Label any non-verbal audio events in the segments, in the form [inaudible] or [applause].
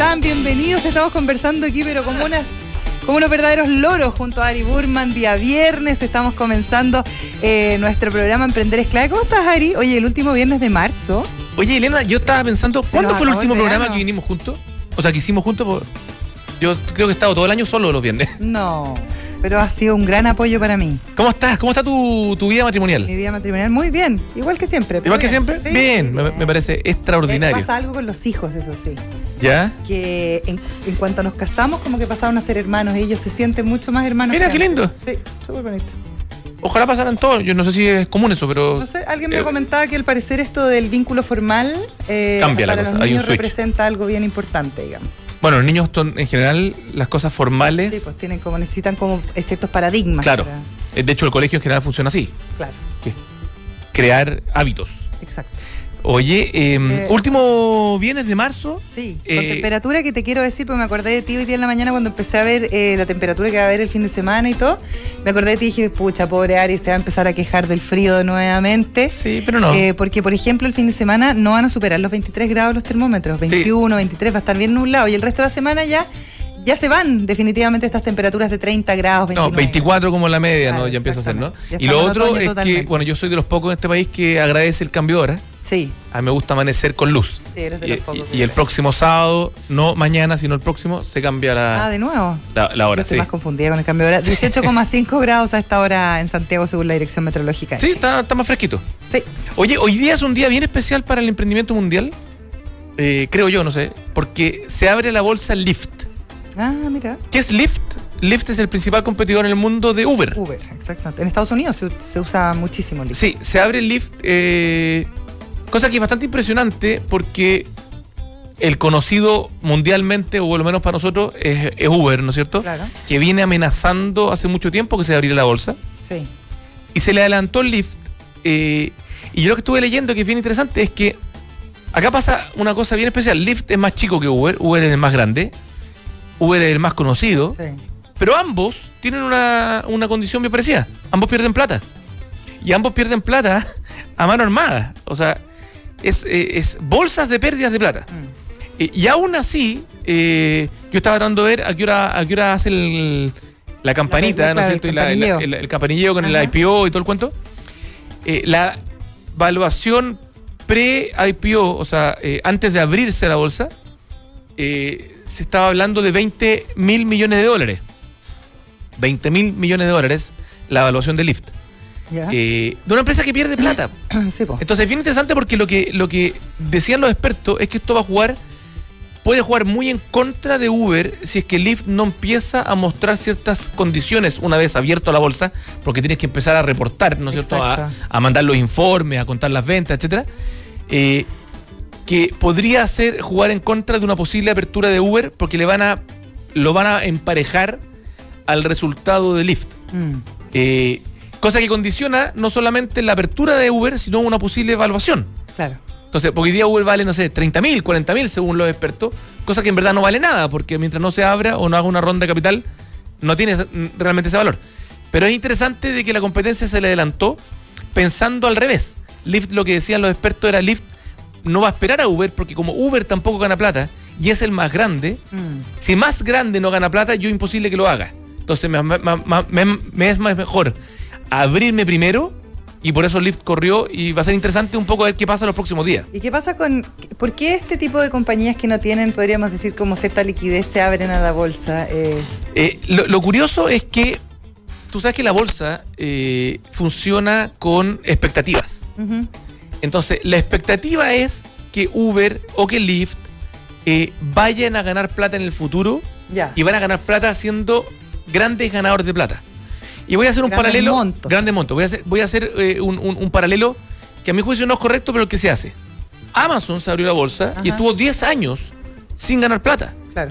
están? Bienvenidos. Estamos conversando aquí, pero como unas como unos verdaderos loros junto a Ari Burman. Día viernes estamos comenzando eh, nuestro programa Emprender es clave. ¿Cómo estás, Ari? Oye, el último viernes de marzo. Oye, Elena, yo estaba pensando, ¿cuándo fue el último programa que vinimos juntos? O sea, que hicimos juntos. por- Yo creo que he estado todo el año solo los viernes. No, pero ha sido un gran apoyo para mí. ¿Cómo estás? ¿Cómo está tu, tu vida matrimonial? Mi vida matrimonial muy bien, igual que siempre. Igual que siempre. Sí, bien, me, me parece Eh, extraordinario. pasa algo con los hijos, eso sí. ¿Ya? Que en, en cuanto nos casamos, como que pasaron a ser hermanos. Ellos se sienten mucho más hermanos. Mira, qué lindo. Sí, súper bonito. Ojalá pasaran todos. Yo no sé si es común eso, pero. No sé, alguien me Eh, comentaba que al parecer esto del vínculo formal eh, Cambia la para cosa, los hay un representa algo bien importante, digamos. Bueno, los niños son, en general, las cosas formales. Sí, pues tienen como necesitan como ciertos paradigmas. claro. para- Eh, De hecho, el colegio en general funciona así: claro, que es crear hábitos. exacto. Oye, eh, Eh, último viernes de marzo. Sí, con Eh, temperatura que te quiero decir, porque me acordé de ti hoy día en la mañana cuando empecé a ver eh, la temperatura que va a haber el fin de semana y todo. Me acordé de ti y dije, pucha, pobre Ari, se va a empezar a quejar del frío nuevamente. Sí, pero no. Eh, porque, por ejemplo, el fin de semana no van a superar los 23 grados los termómetros. 21, 23, va a estar bien nublado. Y el resto de la semana ya, ya se van definitivamente estas temperaturas de 30 grados, 29. No, 24 como la media, Claro, ¿no? Ya empieza a ser, ¿no? Y lo otro es que, bueno, yo soy de los pocos en este país que agradece el cambio de hora. Sí, A mí me gusta amanecer con luz. sí, eres de Y, los pocos. y- y el próximo sábado, no mañana, sino el próximo, se cambia Ah, la, de nuevo. la, la Yo hora, estoy sí. más confundida con el cambio de hora. 18,5 [laughs] grados a esta hora en Santiago, según la Dirección Meteorológica. Sí, está, está más fresquito. Sí. Oye, hoy día es un día bien especial para el emprendimiento mundial. Eh, creo yo, no sé. Porque se abre la bolsa Lyft. Ah, mira. ¿Qué es Lyft? Lyft es el principal competidor en el mundo de Uber. Uber, exacto. En Estados Unidos se, se usa muchísimo el Sí, se abre Lyft, eh, cosa que es bastante impresionante porque el conocido mundialmente, o por lo menos para nosotros, es, es Uber, ¿no es cierto? Claro. Que viene amenazando hace mucho tiempo que se abriera la bolsa. Sí. Y se le adelantó el Lyft. eh, y yo lo que estuve leyendo, que es bien interesante, es que acá pasa una cosa bien especial. Lyft es más chico que Uber, Uber es el más grande, Uber es el más conocido. Sí. Pero ambos tienen una, una condición bien parecida. Ambos pierden plata. Y ambos pierden plata a mano armada. O sea, es, eh, es bolsas de pérdidas de plata. Mm. Eh, y aún así, eh, yo estaba tratando de ver a qué hora, a qué hora hace el- la campanita, La- ¿no es cierto? el Y la- el, el- campanilleo con Ajá. el IPO y todo el cuento. La valuación pre-IPO, o sea, antes de abrirse la bolsa, se estaba hablando de 20 mil millones de dólares. 20 mil millones de dólares la evaluación de Lyft. Eh, de una empresa que pierde plata. [clears throat] sí. Entonces es bien interesante porque lo que, lo que decían los expertos es que esto va a jugar, puede jugar muy en contra de Uber si es que Lyft no empieza a mostrar ciertas condiciones una vez abierto la bolsa, porque tienes que empezar a reportar, ¿no es cierto? A mandar los informes, a contar las ventas, etcétera. Eh, que podría hacer jugar en contra de una posible apertura de Uber porque le van a lo van a emparejar al resultado de Lyft. Mm. Eh, cosa que condiciona no solamente la apertura de Uber, sino una posible evaluación. Claro. Entonces, porque hoy día Uber vale, no sé, 30 mil, 40 mil según los expertos, cosa que en verdad no vale nada, porque mientras no se abra o no haga una ronda de capital, no tiene mm, realmente ese valor. Pero es interesante de que la competencia se le adelantó pensando al revés. Lyft, lo que decían los expertos era Lyft no va a esperar a Uber, porque como Uber tampoco gana plata y es el más grande, Mm. si más grande no gana plata, yo imposible que lo haga. Entonces me- me- me es más mejor abrirme primero y por eso Lyft corrió y va a ser interesante un poco ver qué pasa los próximos días. ¿Y qué pasa con.? ¿Por qué este tipo de compañías que no tienen, podríamos decir, como cierta liquidez se abren a la bolsa? Eh, Eh, lo, lo curioso es que tú sabes que la bolsa eh, funciona con expectativas. Entonces, la expectativa es que Uber o que Lyft vayan a ganar plata en el futuro Ya. y van a ganar plata siendo grandes ganadores de plata. Y voy a hacer un Grandes paralelo. montos. Grandes montos. Voy a hacer, voy a hacer eh, un, un- un paralelo que a mi juicio no es correcto, pero que se hace. Amazon se abrió la bolsa y estuvo 10 años sin ganar plata. Claro.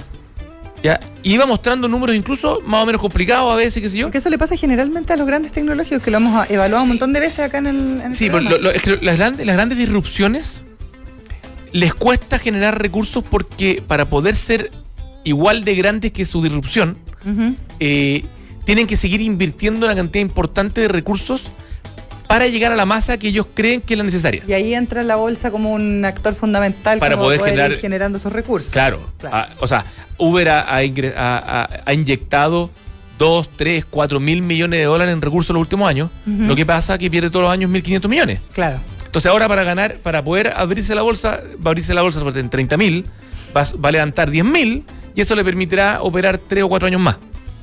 ¿ya? Y iba mostrando números incluso más o menos complicados a veces, qué sé yo. Porque eso le pasa generalmente a los grandes tecnológicos, que lo hemos evaluado un montón de veces acá en el. en Sí, pero programa. lo- lo- es que las, grandes, las grandes disrupciones les cuesta generar recursos porque para poder ser igual de grandes que su disrupción, Ujú. eh, tienen que seguir invirtiendo una cantidad importante de recursos para llegar a la masa que ellos creen que es la necesaria. Y ahí entra la bolsa como un actor fundamental Para como poder generar- ir generando esos recursos. Claro. Claro. Ah, o sea, Uber ha, ha ha- inyectado 2, 3, 4 mil millones de dólares en recursos en los últimos años. Lo que pasa es que pierde todos los años 1.500 millones. Claro. Entonces ahora para ganar, para poder abrirse la bolsa, va a abrirse la bolsa en 30 mil, va, a- va a levantar 10 mil y eso le permitirá operar 3 o 4 años más.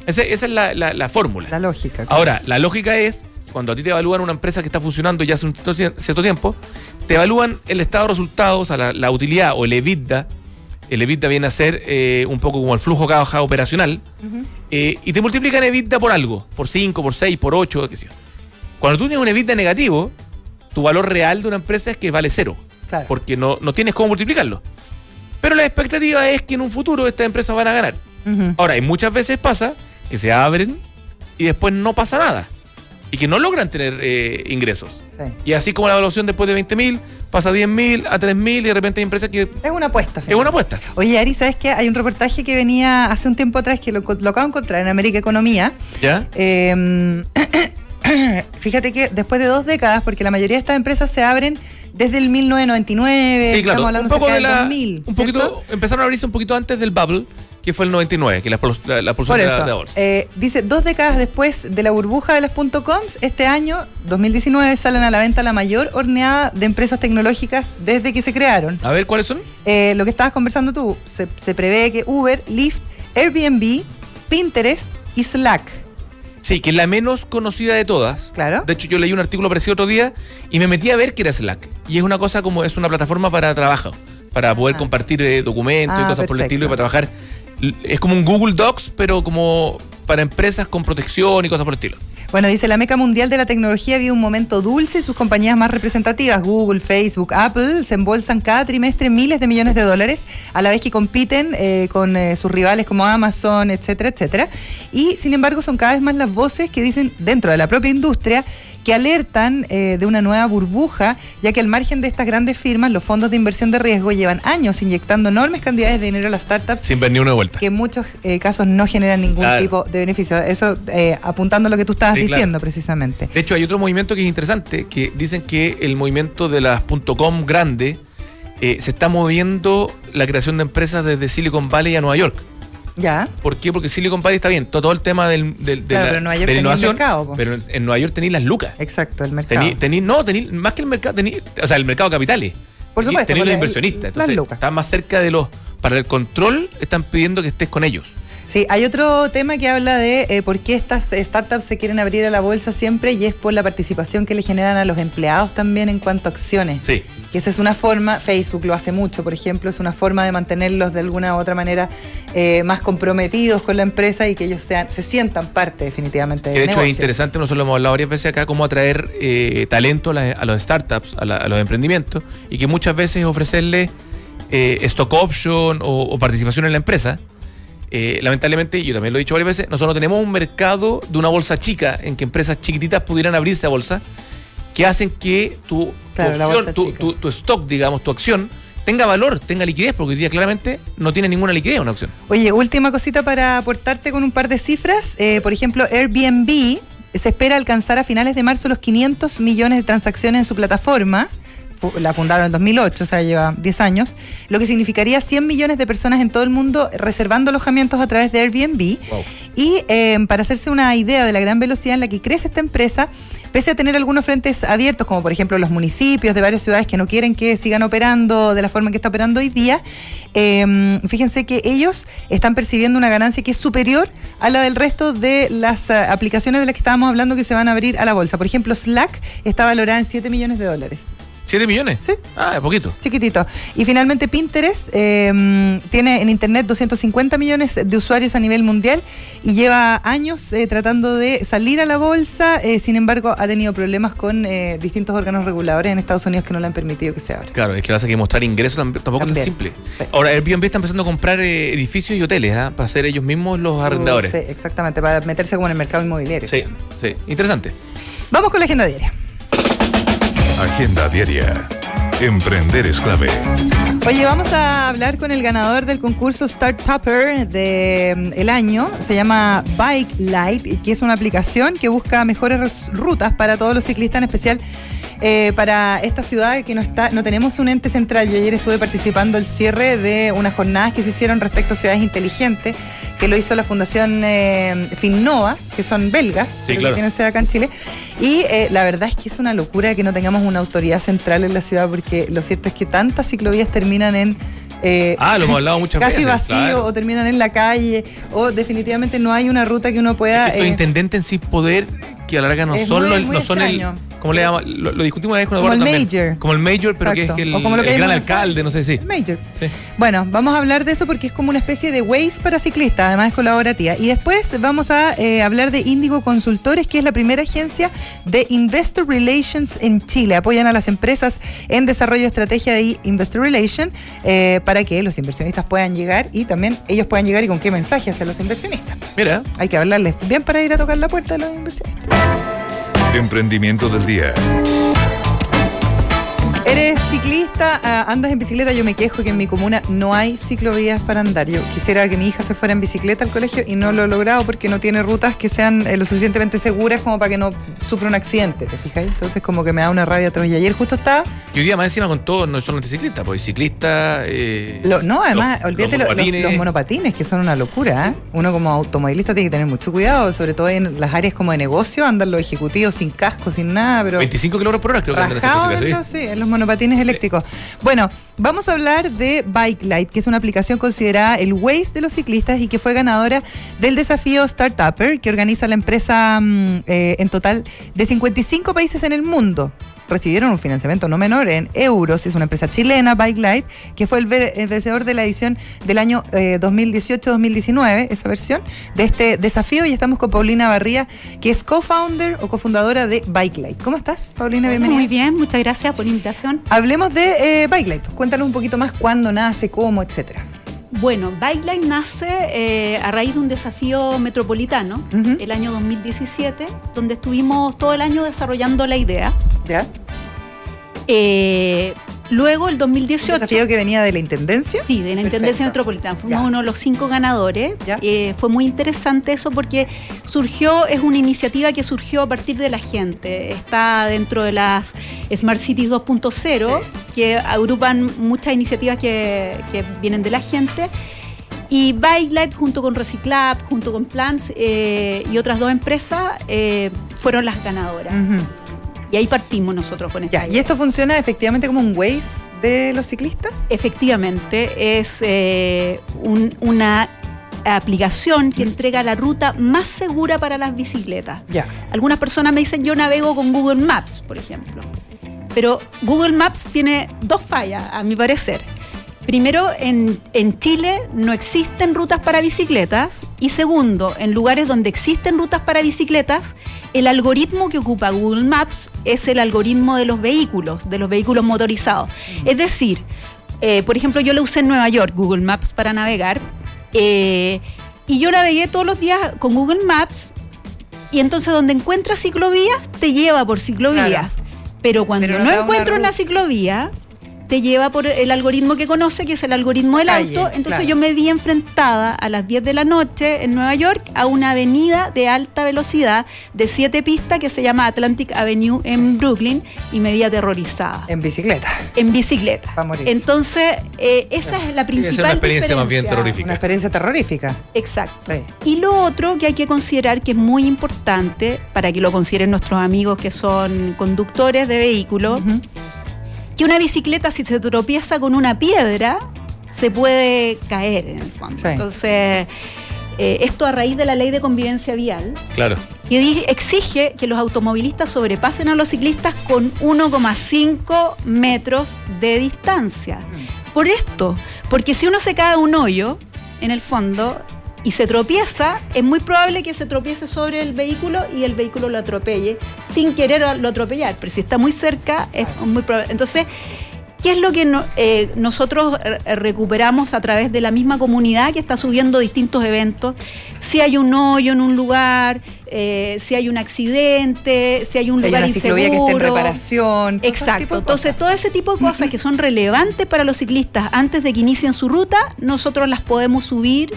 Ese- esa es la, la- la fórmula. La lógica. claro. Ahora, la lógica es, cuando a ti te evalúan una empresa que está funcionando ya hace un cierto tie- cierto tiempo, te evalúan el estado de resultados, o sea, la, la utilidad o el EBITDA. El EBITDA viene a ser eh, un poco como el flujo caja operacional. Eh, y te multiplican EBITDA por algo, por 5, por 6, por 8, qué sé yo. Cuando tú tienes un EBITDA negativo, tu valor real de una empresa es que vale cero, Claro. porque no, no tienes cómo multiplicarlo. Pero la expectativa es que en un futuro estas empresas van a ganar. Ahora, y muchas veces pasa que se abren y después no pasa nada. Y que no logran tener eh, ingresos. Sí. Y así como la evaluación después de 20 mil, pasa a 10 mil, a 3 mil y de repente hay empresas que Es una apuesta. es una apuesta. Oye, Ari, ¿sabes qué? Hay un reportaje que venía hace un tiempo atrás que lo, lo acabo de encontrar en América Economía. ¿Ya? Eh, [coughs] fíjate que después de dos décadas, porque la mayoría de estas empresas se abren desde el 1999, Sí, claro. estamos Un hablando poco cerca de la. 2000. un poquito, ¿cierto? empezaron a abrirse un poquito antes del bubble, que fue el 99, que la, la, la de la, bolsa. eh, dice, dos décadas después de la burbuja de las .coms, este año, 2019, salen a la venta la mayor horneada de empresas tecnológicas desde que se crearon. A ver, ¿cuáles son? Eh, lo que estabas conversando tú, se, se prevé que Uber, Lyft, Airbnb, Pinterest y Slack. Sí, que es la menos conocida de todas. Claro. De hecho, yo leí un artículo parecido otro día y me metí a ver qué era Slack. Y es una cosa como, es una plataforma para trabajo, para poder Ah. compartir eh, documentos y Ah, cosas por el estilo y para trabajar. Es como un Google Docs, pero como para empresas con protección y cosas por el estilo. Bueno, dice la meca mundial de la tecnología vive un momento dulce y sus compañías más representativas, Google, Facebook, Apple, se embolsan cada trimestre miles de millones de dólares, a la vez que compiten eh, con eh, sus rivales como Amazon, etcétera, etcétera. Y sin embargo son cada vez más las voces que dicen dentro de la propia industria que alertan eh, de una nueva burbuja, ya que al margen de estas grandes firmas, los fondos de inversión de riesgo llevan años inyectando enormes cantidades de dinero a las startups Sin ver ni una vuelta. que en muchos eh, casos no generan ningún Claro. tipo de beneficio. Eso eh, apuntando a lo que tú estabas Sí, claro. diciendo precisamente. De hecho, hay otro movimiento que es interesante, que dicen que el movimiento de las .com grande se está moviendo la creación de empresas desde Silicon Valley a Nueva York. Ya. ¿Por qué? Porque Silicon Valley está bien, todo, todo el tema del, del- de, Claro, la, pero en Nueva York de la tenía el innovación, mercado, po. pero en, Nueva York tenéis las lucas. Exacto, el mercado. Tení, tení- no, tení, más que el mercado, tení, o sea, el mercado de capitales. Por supuesto, porque los el- inversionistas. las Entonces, lucas. están más cerca de los. Para el control, están pidiendo que estés con ellos. Sí, hay otro tema que habla de eh, por qué estas startups se quieren abrir a la bolsa siempre y es por la participación que le generan a los empleados también en cuanto a acciones. Sí. Que esa es una forma, Facebook lo hace mucho, por ejemplo, es una forma de mantenerlos de alguna u otra manera eh, más comprometidos con la empresa y que ellos sean, se sientan parte definitivamente Que del de hecho negocio. es interesante, nosotros lo hemos hablado varias veces acá, cómo atraer eh, talento a, la- a los startups, a, la- a los emprendimientos, y que muchas veces ofrecerle eh, stock option o, o participación en la empresa. Eh, lamentablemente, yo también lo he dicho varias veces, nosotros no tenemos un mercado de una bolsa chica en que empresas chiquititas pudieran abrirse a bolsa, que hacen que tu, Claro, la opción, tu stock, digamos, tu acción, tenga valor, tenga liquidez, porque hoy día claramente no tiene ninguna liquidez una acción. Oye, última cosita para aportarte con un par de cifras. Eh, por ejemplo, Airbnb se espera alcanzar a finales de marzo los 500 millones de transacciones en su plataforma. La fundaron en 2008, o sea, lleva 10 años, lo que significaría 100 millones de personas en todo el mundo reservando alojamientos a través de Airbnb. Wow. Y eh, para hacerse una idea de la gran velocidad en la que crece esta empresa, pese a tener algunos frentes abiertos, como por ejemplo los municipios de varias ciudades que no quieren que sigan operando de la forma en que está operando hoy día, eh, fíjense que ellos están percibiendo una ganancia que es superior a la del resto de las eh, aplicaciones de las que estábamos hablando que se van a abrir a la bolsa. Por ejemplo, Slack está valorada en 7 millones de dólares. ¿7 millones? Sí. Ah, es poquito. Chiquitito. Y finalmente Pinterest eh, tiene en Internet 250 millones de usuarios a nivel mundial y lleva años eh, tratando de salir a la bolsa. eh, sin embargo, ha tenido problemas con eh, distintos órganos reguladores en Estados Unidos que no le han permitido que se abra. Claro, es que pasa que mostrar ingresos tam- tampoco es tan simple. Sí. Ahora, Airbnb está empezando a comprar edificios y hoteles ¿ah? para ser ellos mismos los arrendadores. Sí, exactamente, para meterse como en el mercado inmobiliario. Sí, sí. Interesante. Vamos con la agenda diaria. Agenda diaria. Emprender es clave. Oye, vamos a hablar con el ganador del concurso Start Tupper del año. Se llama Bike Light, que es una aplicación que busca mejores rutas para todos los ciclistas, en especial eh, para esta ciudad que no está, no tenemos un ente central. Yo ayer estuve participando el cierre de unas jornadas que se hicieron respecto a ciudades inteligentes, que lo hizo la Fundación eh, Finnova, que son belgas, Sí, pero claro. que tienen sede acá en Chile. Y eh, la verdad es que es una locura que no tengamos una autoridad central en la ciudad, porque lo cierto es que tantas ciclovías terminan en eh, Ah, lo hemos hablado [laughs] muchas casi veces. vacío claro. o terminan en la calle o definitivamente no hay una ruta que uno pueda Es que eh, intendentes sin poder, que a la larga no son, muy- los- muy no son el. ¿Cómo le llaman? Lo, lo discutimos una vez con Como Eduardo el también. Como el mayor, pero que es el, O como lo que el hay gran alcalde, no sé si. Major. Sí. Bueno, vamos a hablar de eso porque es como una especie de Waze para ciclistas, además es colaborativa. Y después vamos a eh, hablar de Indigo Consultores, que es la primera agencia de Investor Relations en Chile. Apoyan a las empresas en desarrollo de estrategia de Investor Relations eh, para que los inversionistas puedan llegar y también ellos puedan llegar y con qué mensaje hacia los inversionistas. Mira, Hay que hablarles bien para ir a tocar la puerta de los inversionistas. Emprendimiento del día. Eres ciclista, ah, andas en bicicleta, yo me quejo que en mi comuna no hay ciclovías para andar. Yo quisiera que mi hija se fuera en bicicleta al colegio y no lo he logrado porque no tiene rutas que sean eh, lo suficientemente seguras como para que no sufra un accidente, ¿te fijas? Entonces como que me da una rabia atroz. Y ayer justo estaba... y hoy día más encima con todos, no solamente ciclistas, pues ciclistas. Eh, lo- no, además, los- olvídate los lo- los, monopatines. los monopatines, que son una locura. ¿eh? Uno como automovilista tiene que tener mucho cuidado, sobre todo en las áreas como de negocio, andan los ejecutivos sin casco, sin nada, pero... 25 kilómetros por hora, creo que andan esas Rajado cositas, en los, sí, en los monopatines eléctricos. Bueno, vamos a hablar de Bike Light, que es una aplicación considerada el Waze de los ciclistas y que fue ganadora del desafío Startupper, que organiza la empresa mm, eh, en total de 55 países en el mundo. Recibieron un financiamiento no menor en euros. Es una empresa chilena, Bike Light, que fue el, ve- el vencedor de la edición del año eh, 2018-2019, esa versión, de este desafío. Y estamos con Paulina Barría, que es co-founder o cofundadora de Bike Light. ¿Cómo estás, Paulina? Bienvenida. Muy bien, muchas gracias por la invitación. Hablemos de eh, Bike Light. Cuéntanos un poquito más cuándo nace, cómo, etcétera. Bueno, Bikeline nace eh, a raíz de un desafío metropolitano el año 2017, donde estuvimos todo el año desarrollando la idea. ¿Ya? Eh, luego, el ¿Un 2018. desafío que venía de la intendencia? Sí, de la Intendencia. Metropolitana. Fuimos Ya. uno de los cinco ganadores. Eh, fue muy interesante eso porque surgió, es una iniciativa que surgió a partir de la gente. Está dentro de las Smart Cities 2.0, que agrupan muchas iniciativas que, que vienen de la gente. Y Bike Light junto con Reciclab, junto con Plants eh, y otras dos empresas eh, fueron las ganadoras. Ujú. Y ahí partimos nosotros con esta Ya, ¿Y esto funciona efectivamente como un Waze de los ciclistas? Efectivamente, es eh, un- una aplicación que entrega la ruta más segura para las bicicletas. Ya. Algunas personas me dicen yo navego con Google Maps, por ejemplo. Pero Google Maps tiene dos fallas, a mi parecer. Primero, en, en Chile no existen rutas para bicicletas. Y segundo, en lugares donde existen rutas para bicicletas, el algoritmo que ocupa Google Maps es el algoritmo de los vehículos, de los vehículos motorizados. Es decir, eh, por ejemplo, yo lo usé en Nueva York, Google Maps, para navegar. eh, y yo navegué todos los días con Google Maps. Y entonces donde encuentras ciclovías, te lleva por ciclovías. Claro. Pero cuando Pero no no, una encuentro una, ciclovía, te lleva por el algoritmo que conoce, que es el algoritmo del Calle, auto. Entonces claro. yo me vi enfrentada a las 10 de la noche en Nueva York a una avenida de alta velocidad de siete pistas que se llama Atlantic Avenue en Brooklyn y me vi aterrorizada En bicicleta. en bicicleta. Entonces, eh, esa es la principal una experiencia más bien terrorífica. Una experiencia terrorífica. Exacto. Sí. Y lo otro que hay que considerar que es muy importante para que lo consideren nuestros amigos que son conductores de vehículos. Que una bicicleta si se tropieza con una piedra se puede caer en el fondo. Sí. Entonces, eh, esto a raíz de la ley de convivencia vial, Claro. que di- exige que los automovilistas sobrepasen a los ciclistas con 1,5 metros de distancia. Por esto, porque si uno se cae a un hoyo, en el fondo, y se tropieza, es muy probable que se tropiece sobre el vehículo y el vehículo lo atropelle, sin querer lo atropellar. Pero si está muy cerca, es muy probable. Entonces, ¿Qué es lo que no- eh, nosotros recuperamos a través de la misma comunidad que está subiendo distintos eventos? Si hay un hoyo en un lugar, eh, si hay un accidente, si hay un Si hay lugar una ciclovía que esté en inseguro. reparación. Exacto. Entonces, todo ese tipo de cosas que son relevantes para los ciclistas antes de que inicien su ruta, nosotros las podemos subir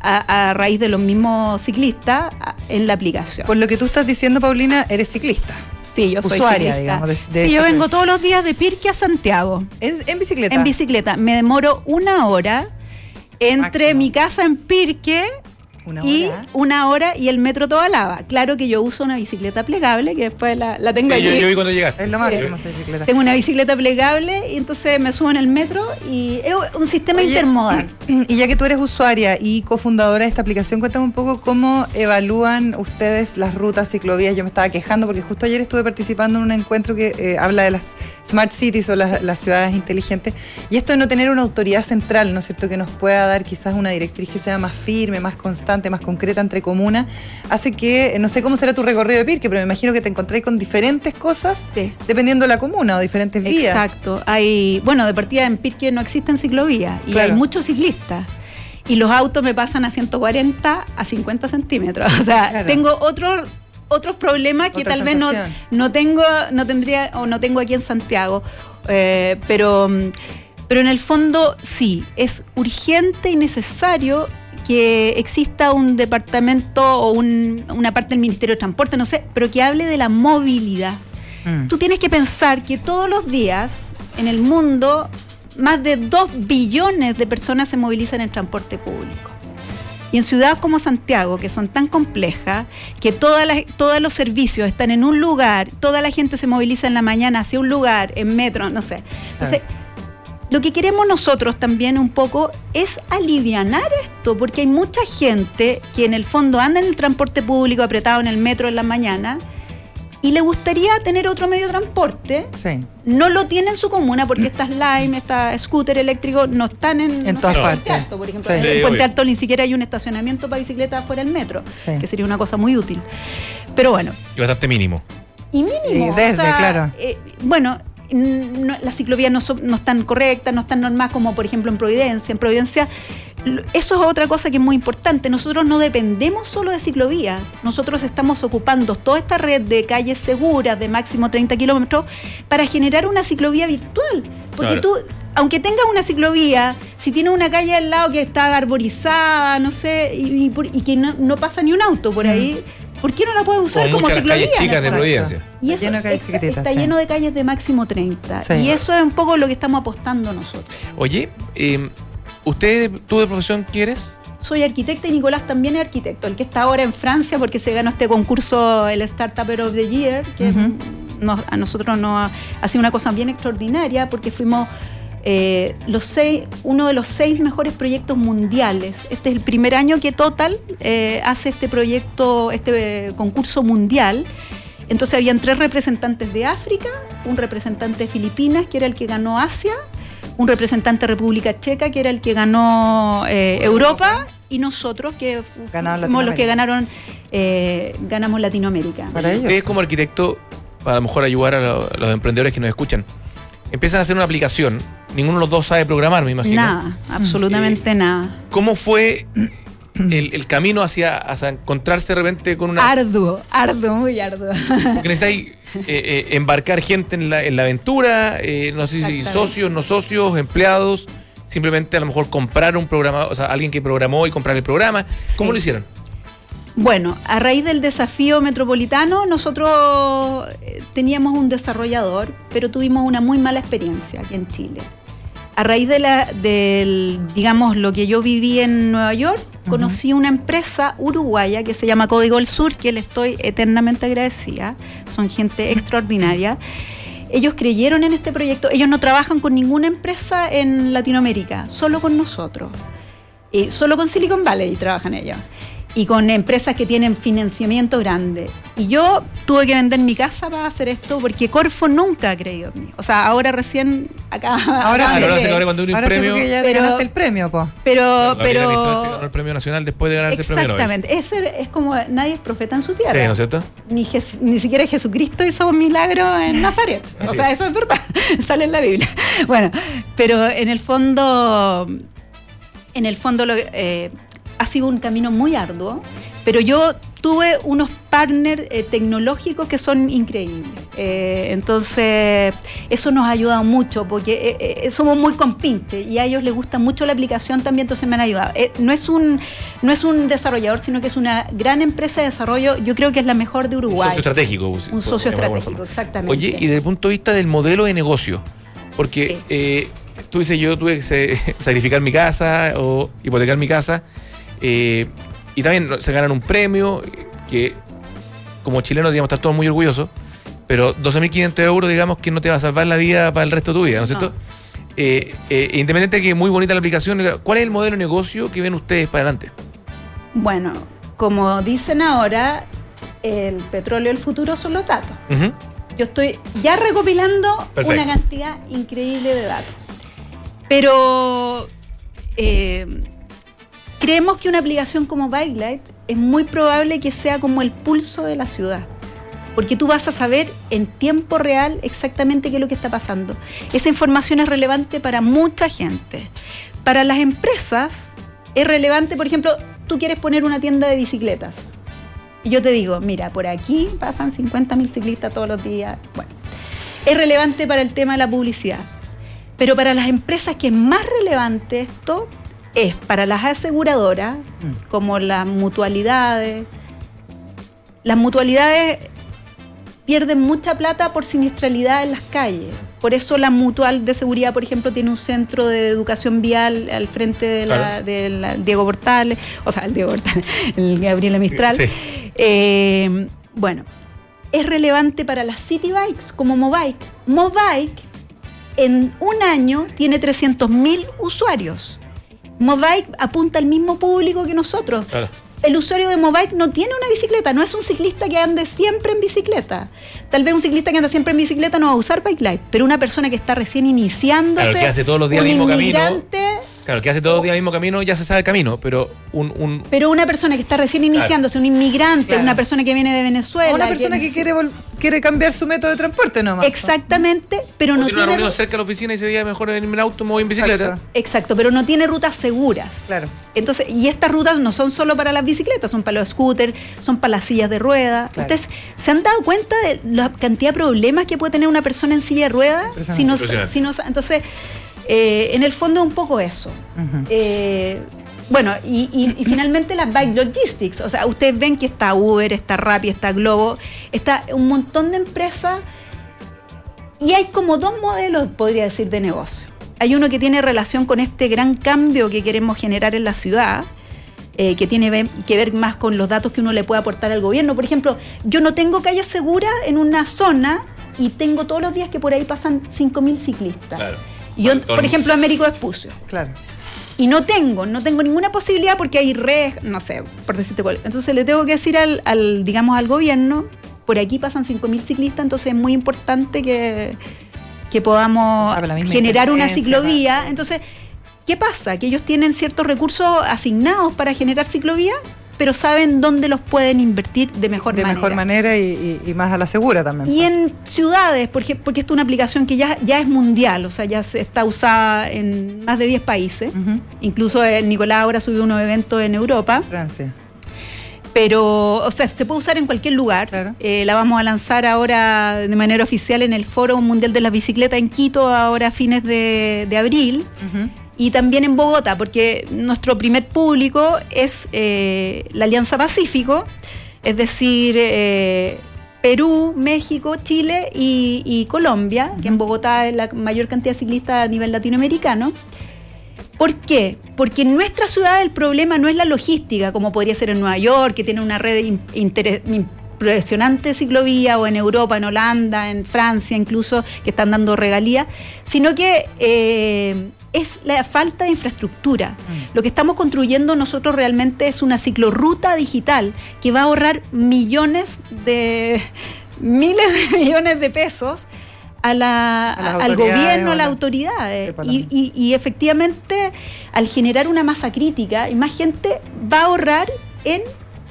a, a raíz de los mismos ciclistas en la aplicación. Por lo que tú estás diciendo, Paulina, eres ciclista. sí, yo soy usuaria, ciclista. digamos, de- de sí, yo vengo todos los días de Pirque a Santiago. En, en bicicleta. En bicicleta. Me demoro una hora entre Máximo. mi casa en Pirque Una y hora. una hora y el metro toda lava. Claro que yo uso una bicicleta plegable, que después la, la tengo Sí, yo, yo vi cuando llegaste. Es lo máximo esa bicicleta. Tengo una bicicleta plegable y entonces me subo en el metro y es un sistema Oye, intermodal. [clears throat] Y ya que tú eres usuaria y cofundadora de esta aplicación, cuéntame un poco cómo evalúan ustedes las rutas, ciclovías. Yo me estaba quejando porque justo ayer estuve participando en un encuentro que eh, habla de las smart cities o las, las ciudades inteligentes. Y esto de no tener una autoridad central, ¿no es cierto?, que nos pueda dar quizás una directriz que sea más firme, más constante, más concreta entre comunas, hace que, eh, no sé cómo será tu recorrido de Pirque, pero me imagino que te encontré con diferentes cosas Sí. dependiendo de la comuna o diferentes vías. Exacto. Hay, bueno, de partida en Pirque no existen ciclovías y Claro. hay muchos ciclistas. Y los autos me pasan a 140 a 50 centímetros. [laughs] O sea, Claro. tengo otros otros problemas que Otra tal vez no, no tengo, no tendría o no tengo aquí en Santiago. Eh, pero, mm, pero en el fondo sí, es urgente y necesario que exista un departamento o un- una parte del Ministerio de Transporte, no sé, pero que hable de la movilidad. Mm. Tú tienes que pensar que todos los días en el mundo más de 2 billones de personas se movilizan en transporte público. Y en ciudades como Santiago, que son tan complejas, que todas las- todos los servicios están en un lugar, toda la gente se moviliza en la mañana hacia un lugar, en metro, no sé. Entonces, lo que queremos nosotros también un poco es alivianar esto, porque hay mucha gente que en el fondo anda en el transporte público apretado en el metro en la mañana y le gustaría tener otro medio de transporte. Sí. No lo tiene en su comuna porque estas Lime, estas scooter eléctricos no están en, En no todas sé, Puente. Alto, por ejemplo. Sí. En Sí, Puente. Alto ni siquiera hay un estacionamiento para bicicletas fuera del metro, Sí. que sería una cosa muy útil. Pero bueno, Y bastante mínimo. y mínimo. Y o desde, sea, claro. eh, bueno, no- las ciclovías no, son- no están correctas, no están normadas como por ejemplo en Providencia. En Providencia, eso es otra cosa que es muy importante. Nosotros no dependemos solo de ciclovías. Nosotros estamos ocupando toda esta red de calles seguras de máximo 30 kilómetros para generar una ciclovía virtual. Porque Claro. tú, aunque tengas una ciclovía, si tienes una calle al lado que está arborizada, no sé, y, y que no, no pasa ni un auto por ahí, ¿por qué no la puedes usar Como como, muchas ciclovía? calles chicas de. Providencia. Y Está eso lleno de calles ex- chiquititas, está sí. lleno de calles de máximo 30. Sí. Y eso es un poco lo que estamos apostando nosotros. Oye, eh, ¿usted, tú de profesión quieres? Soy arquitecta y Nicolás también es arquitecto, el que está ahora en Francia porque se ganó este concurso, el Startup of the Year, que nos- a nosotros nos ha, ha sido una cosa bien extraordinaria porque fuimos eh, los seis, uno de los seis mejores proyectos mundiales. Este es el primer año que Total eh, hace este proyecto, este eh, concurso mundial. Entonces habían tres representantes de África, un representante de Filipinas, que era el que ganó Asia, un representante de República Checa, que era el que ganó eh, Europa, y nosotros, que fuimos los que ganaron, eh, ganamos Latinoamérica. Para ellos. Ustedes como arquitecto, para a lo mejor ayudar a, lo- a los emprendedores que nos escuchan, empiezan a hacer una aplicación. Ninguno de los dos sabe programar, me imagino. Nada, absolutamente nada. ¿Cómo fue el, el camino hacia, hacia encontrarse de repente con una... Arduo, arduo, muy arduo. Porque necesitáis eh, eh, embarcar gente en la, en la aventura, eh, no sé si socios, no socios, empleados, simplemente a lo mejor comprar un programa, o sea, alguien que programó y comprar el programa. ¿Cómo lo hicieron? Bueno, a raíz del desafío metropolitano, nosotros eh, teníamos un desarrollador, pero tuvimos una muy mala experiencia aquí en Chile. A raíz de la, del, digamos, lo que yo viví en Nueva York, conocí una empresa uruguaya que se llama Código del Sur, que le estoy eternamente agradecida. Son gente extraordinaria. Ellos creyeron en este proyecto. Ellos no trabajan con ninguna empresa en Latinoamérica, solo con nosotros. Eh, solo con Silicon Valley trabajan ellos. Y con empresas que tienen financiamiento grande. Y yo tuve que vender mi casa para hacer esto porque Corfo nunca ha creído en mí. O sea, ahora recién acá. Ahora [laughs] ahora se cuando uno un premio. ya Pero- ganaste el premio, po. Pero, pero. el premio nacional después de ganarse el premio Nobel. Exactamente. Ese es como nadie es profeta en su tierra. Sí, ¿no es cierto? ni, ni siquiera Jesucristo hizo un milagro en [laughs] Nazaret. o sea, es. eso es verdad. [laughs] Sale en la Biblia. Bueno, pero en el fondo, en el fondo lo- eh, ha sido un camino muy arduo, pero yo tuve unos partners eh, tecnológicos que son increíbles. Eh, entonces, eso nos ha ayudado mucho porque eh, somos muy compinches y a ellos les gusta mucho la aplicación también, entonces me han ayudado. No, es un, no es un desarrollador, sino que es una gran empresa de desarrollo. Yo creo que es la mejor de Un Uruguay. socio estratégico. pues, Un por socio estratégico, exactamente. Oye, y desde el punto de vista del modelo de negocio, porque Sí. eh, tú dices, yo tuve que [laughs] sacrificar mi casa o hipotecar mi casa, eh, y también se ganan un premio que como chilenos digamos estar todos muy orgullosos, pero 12.500 euros digamos que no te va a salvar la vida para el resto de tu vida, ¿no es No. cierto? Eh, eh, independiente de que es muy bonita la aplicación, ¿cuál es el modelo de negocio que ven ustedes para adelante? Bueno, como dicen ahora, el petróleo del futuro son los datos. Yo estoy ya recopilando Perfecto. una cantidad increíble de datos. Pero eh, creemos que una aplicación como Bikelight es muy probable que sea como el pulso de la ciudad. Porque tú vas a saber en tiempo real exactamente qué es lo que está pasando. Esa información es relevante para mucha gente. Para las empresas es relevante, por ejemplo, tú quieres poner una tienda de bicicletas. Y yo te digo, mira, por aquí pasan 50.000 ciclistas todos los días. Bueno, es relevante para el tema de la publicidad. Pero para las empresas que es más relevante esto es para las aseguradoras, como las mutualidades. Las mutualidades pierden mucha plata por siniestralidad en las calles. Por eso la mutual de seguridad, por ejemplo, tiene un centro de educación vial al frente de la, Claro. de la- Diego Portales, o sea, el Diego Portales, [laughs] el Gabriela Mistral. Sí. Eh, bueno, es relevante para las city bikes como Mobike. Mobike en un año tiene 300.000 usuarios. Mobike apunta al mismo público que nosotros. Claro. El usuario de Mobike no tiene una bicicleta, no es un ciclista que ande siempre en bicicleta. Tal vez un ciclista que anda siempre en bicicleta no va a usar Bike Light, pero una persona que está recién iniciando, Claro, que hace todos los días el mismo camino. Claro, el que hace todos los días el mismo camino ya se sabe el camino, pero un, un pero una persona que está recién iniciándose, un inmigrante, Claro. una persona que viene de Venezuela, O una persona que quiere, vol- quiere cambiar su método de transporte nomás. Exactamente, pero o no tiene una tiene reunión cerca de la oficina y ese día mejor en el auto, voy en bicicleta. Exacto. Exacto, pero no tiene rutas seguras. Claro. Entonces, y estas rutas no son solo para las bicicletas, son para los scooters, son para las sillas de rueda. Claro. Ustedes se han dado cuenta de la cantidad de problemas que puede tener una persona en silla de rueda si no, si no- entonces eh, en el fondo es un poco eso. Eh, bueno, y, y- y finalmente las bike logistics. O sea, ustedes ven que está Uber, está Rappi, está Globo, está un montón de empresas y hay como dos modelos, podría decir, de negocio. Hay uno que tiene relación con este gran cambio que queremos generar en la ciudad, eh, que tiene que ver más con los datos que uno le puede aportar al gobierno. Por ejemplo, yo no tengo calle segura en una zona y tengo todos los días que por ahí pasan 5.000 ciclistas. Claro. Yo, por ejemplo, Américo Espucio. Claro. Y no tengo, no tengo ninguna posibilidad porque hay red, no sé, por decirte cuál. Entonces le tengo que decir al, al, digamos, al gobierno, por aquí pasan 5.000 ciclistas, entonces es muy importante que, que podamos O sea, generar una ciclovía. Entonces, ¿qué pasa? Que ellos tienen ciertos recursos asignados para generar ciclovía, pero saben dónde los pueden invertir de mejor de manera. mejor manera y, y- y más a la segura también. Y en ciudades, porque, porque esta es una aplicación que ya, ya es mundial, o sea, ya se está usada en más de 10 países. Incluso eh, Nicolás ahora subió unos eventos en Europa, Francia. pero, o sea, se puede usar en cualquier lugar. Claro. Eh, la vamos a lanzar ahora de manera oficial en el Foro Mundial de la Bicicleta en Quito, ahora a fines de, de abril. Ujú. Y también en Bogotá, porque nuestro primer público es eh, la Alianza Pacífico, es decir, eh, Perú, México, Chile y, y Colombia, que en Bogotá es la mayor cantidad de ciclistas a nivel latinoamericano. ¿Por qué? Porque en nuestra ciudad el problema no es la logística, como podría ser en Nueva York, que tiene una red in- intere- in- impresionante ciclovía o en Europa, en Holanda, en Francia incluso, que están dando regalías, sino que eh, es la falta de infraestructura. Lo que estamos construyendo nosotros realmente es una ciclorruta digital que va a ahorrar millones de miles de millones de pesos a la- A al gobierno, a las la- autoridades. Lo y, y- y efectivamente, al generar una masa crítica, y más gente va a ahorrar en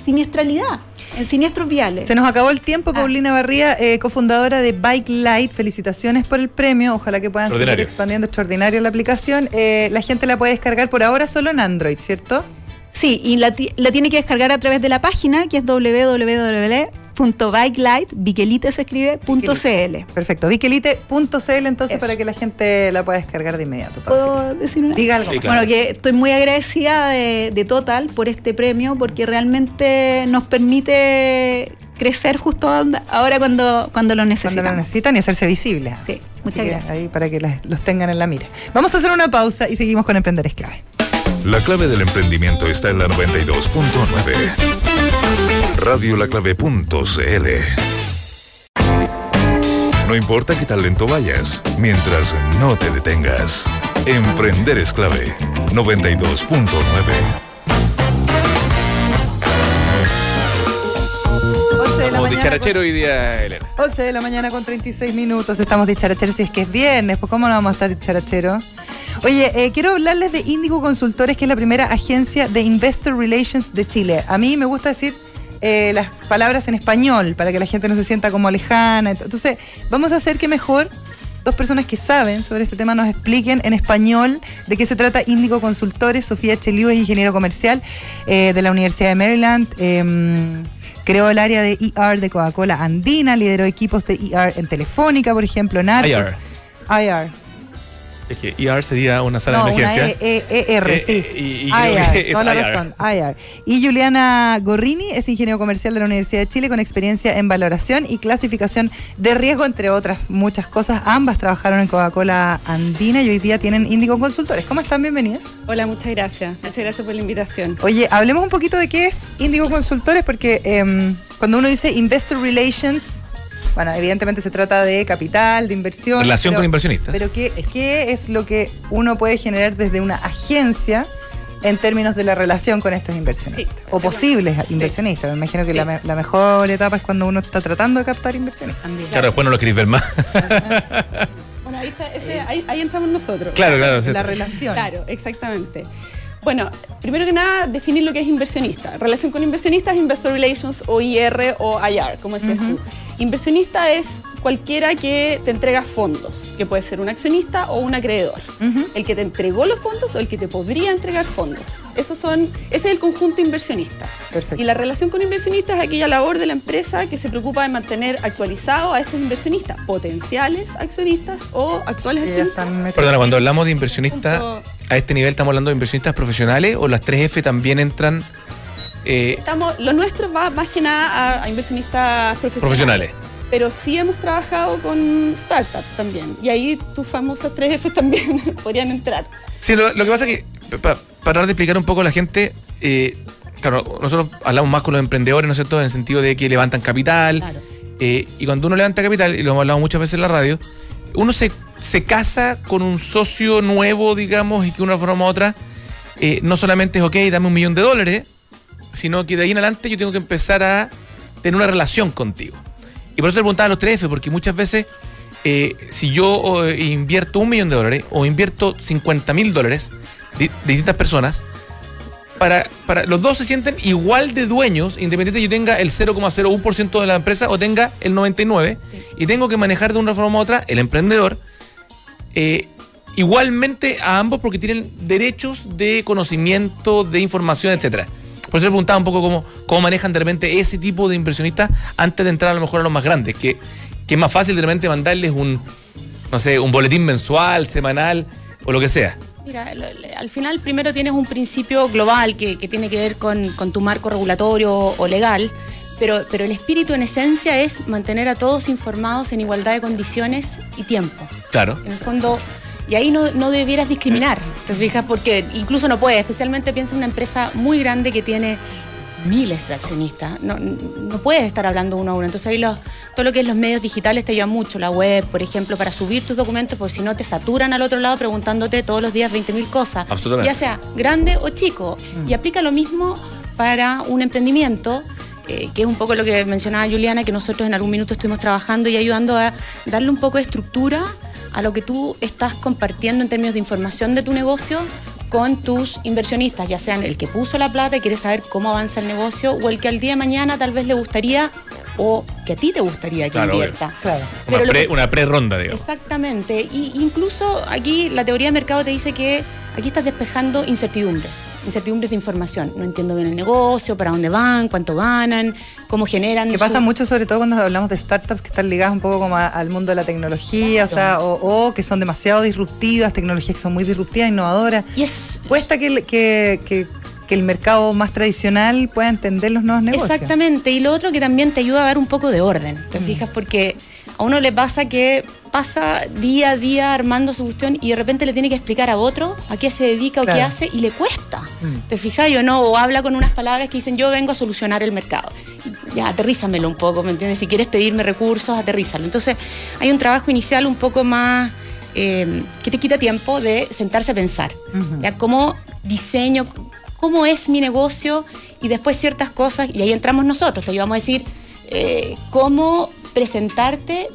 siniestralidad, en siniestros viales. Se nos acabó el tiempo, Ah. Paulina Barría, eh, cofundadora de Bike Light. Felicitaciones por el premio. Ojalá que puedan seguir Extraordinario. expandiendo extraordinario la aplicación. Eh, la gente la puede descargar por ahora solo en Android, ¿cierto? Sí, y la, la tiene que descargar a través de la página que es www.bikelight, bikelite se escribe, punto .cl. Perfecto. Vikelite.cl entonces Eso. para que la gente la pueda descargar de inmediato. ¿Puedo decir una? Diga algo. Sí, claro. Bueno, que estoy muy agradecida de, de Total por este premio porque realmente nos permite crecer justo ahora cuando, cuando lo Cuando necesitamos. lo necesitan y hacerse visibles. Sí, muchas gracias. Ahí para que las- los tengan en la mira. Vamos a hacer una pausa y seguimos con Emprender es clave. La clave del emprendimiento está en la 92.9. Radiolaclave.cl No importa qué tan lento vayas, mientras no te detengas. Emprender es clave. 92.9. 11 de la Como mañana. dicharachero hoy día, Elena. con- 11 de la mañana con 36 minutos. Estamos dicharacheros si es que es viernes. Pues ¿cómo no vamos a estar dicharacheros? Oye, eh, quiero hablarles de Indigo Consultores, que es la primera agencia de Investor Relations de Chile. A mí me gusta decir eh, las palabras en español para que la gente no se sienta como lejana. Entonces, vamos a hacer que mejor dos personas que saben sobre este tema nos expliquen en español de qué se trata Índigo Consultores. Sofía Cheliu es ingeniero comercial eh, de la Universidad de Maryland. em, creó el área de ER de Coca-Cola Andina, lideró equipos de ER en Telefónica, por ejemplo, Narcos. IR. IR. Es que ER sería una sala No, de una emergencia. E, E, E, R, Eh, sí. eh, y- IR, [laughs] toda la IR. razón, IR. Y Juliana Gorrini es ingeniero comercial de la Universidad de Chile con experiencia en valoración y clasificación de riesgo, entre otras muchas cosas. Ambas trabajaron en Coca-Cola Andina y hoy día tienen Índigo Consultores. ¿Cómo están? Bienvenidas. Hola, muchas gracias. Muchas gracias por la invitación. Oye, hablemos un poquito de qué es Índigo Consultores, porque em, cuando uno dice Investor Relations, bueno, evidentemente se trata de capital, de inversión. Relación pero- con inversionistas. Pero ¿qué, ¿qué es lo que uno puede generar desde una agencia en términos de la relación con estos inversionistas? Sí. o posibles inversionistas. Me imagino que la, me- la mejor etapa es cuando uno está tratando de captar inversionistas. Claro, después no lo queréis ver más. Bueno, ahí, está, ese- ahí, ahí entramos nosotros. claro, claro. La relación. Claro, exactamente. Bueno, primero que nada, definir lo que es inversionista. Relación con inversionistas, Investor Relations o IR o IR, como decías tú. Inversionista es cualquiera que te entrega fondos, que puede ser un accionista o un acreedor. El que te entregó los fondos o el que te podría entregar fondos. Esos son, ese es el conjunto inversionista. Perfecto. Y la relación con inversionistas es aquella labor de la empresa que se preocupa de mantener actualizado a estos inversionistas, potenciales accionistas o actuales accionistas. Perdona, cuando hablamos de inversionistas, Punto. A este nivel estamos hablando de inversionistas profesionales o las 3F también entran eh, Estamos, lo nuestro va más que nada a, a inversionistas profesionales. profesionales. Pero sí hemos trabajado con startups también. Y ahí tus famosas 3F también [laughs] podrían entrar. Sí, lo, lo que pasa es que, para de explicar un poco a la gente, eh, claro, nosotros hablamos más con los emprendedores, ¿no es cierto?, en el sentido de que levantan capital. Claro. eh, y cuando uno levanta capital, y lo hemos hablado muchas veces en la radio, uno se, se casa con un socio nuevo, digamos, y que de una forma u otra, eh, no solamente es, ok, dame un millón de dólares, sino que de ahí en adelante yo tengo que empezar a tener una relación contigo. Y por eso te preguntaba a los 3F, porque muchas veces, eh, si yo eh, invierto un millón de dólares o invierto 50 mil dólares de, de distintas personas, para, para los dos se sienten igual de dueños, independiente de yo tenga el 0,01% de la empresa o tenga el 99%, y tengo que manejar de una forma u otra el emprendedor eh, igualmente a ambos porque tienen derechos de conocimiento, de información, etcétera. Por eso le preguntaba un poco cómo, cómo manejan de repente ese tipo de inversionistas antes de entrar a lo mejor a los más grandes, que, que es más fácil de repente mandarles un, no sé, un boletín mensual, semanal o lo que sea. Mira, al final primero tienes un principio global que, que tiene que ver con, con tu marco regulatorio o legal, pero, pero el espíritu en esencia es mantener a todos informados en igualdad de condiciones y tiempo. Claro. En el fondo, y ahí no, no debieras discriminar, ¿te fijas? Porque incluso no puedes, especialmente piensa en una empresa muy grande que tiene miles de accionistas. No, no puedes estar hablando uno a uno. Entonces ahí los, todo lo que es los medios digitales te ayuda mucho. La web, por ejemplo, para subir tus documentos, porque si no te saturan al otro lado preguntándote todos los días 20.000 cosas. Absolutamente. Ya sea grande o chico. Y aplica lo mismo para un emprendimiento. eh, que es un poco lo que mencionaba Juliana, que nosotros en algún minuto estuvimos trabajando y ayudando a darle un poco de estructura a lo que tú estás compartiendo en términos de información de tu negocio con tus inversionistas, ya sean el que puso la plata y quiere saber cómo avanza el negocio, o el que al día de mañana tal vez le gustaría o que a ti te gustaría que Claro, invierta. Claro. Pero Una pre- que- una pre-ronda, digamos. Exactamente. Y incluso aquí la teoría de mercado te dice que aquí estás despejando incertidumbres, incertidumbres de información. No entiendo bien el negocio, para dónde van, cuánto ganan, cómo generan. Que su- pasa mucho, sobre todo cuando hablamos de startups que están ligadas un poco como a- al mundo de la tecnología, o sea, o, o que son demasiado disruptivas, tecnologías que son muy disruptivas, innovadoras. Y es, Cuesta que, el- que, que- que el mercado más tradicional pueda entender los nuevos negocios. Exactamente, y lo otro que también te ayuda a dar un poco de orden, Mm. ¿te fijas? Porque a uno le pasa que pasa día a día armando su cuestión y de repente le tiene que explicar a otro a qué se dedica o qué hace y le cuesta. Mm. ¿Te fijas? Yo no, o habla con unas palabras que dicen yo vengo a solucionar el mercado. Ya, aterrízamelo un poco, ¿me entiendes? Si quieres pedirme recursos, aterrízalo. Entonces hay un trabajo inicial un poco más... eh, que te quita tiempo de sentarse a pensar. ¿ya? ¿Cómo diseño, cómo es mi negocio? Y después ciertas cosas, y ahí entramos nosotros, te ayudamos a decir eh, cómo presentarte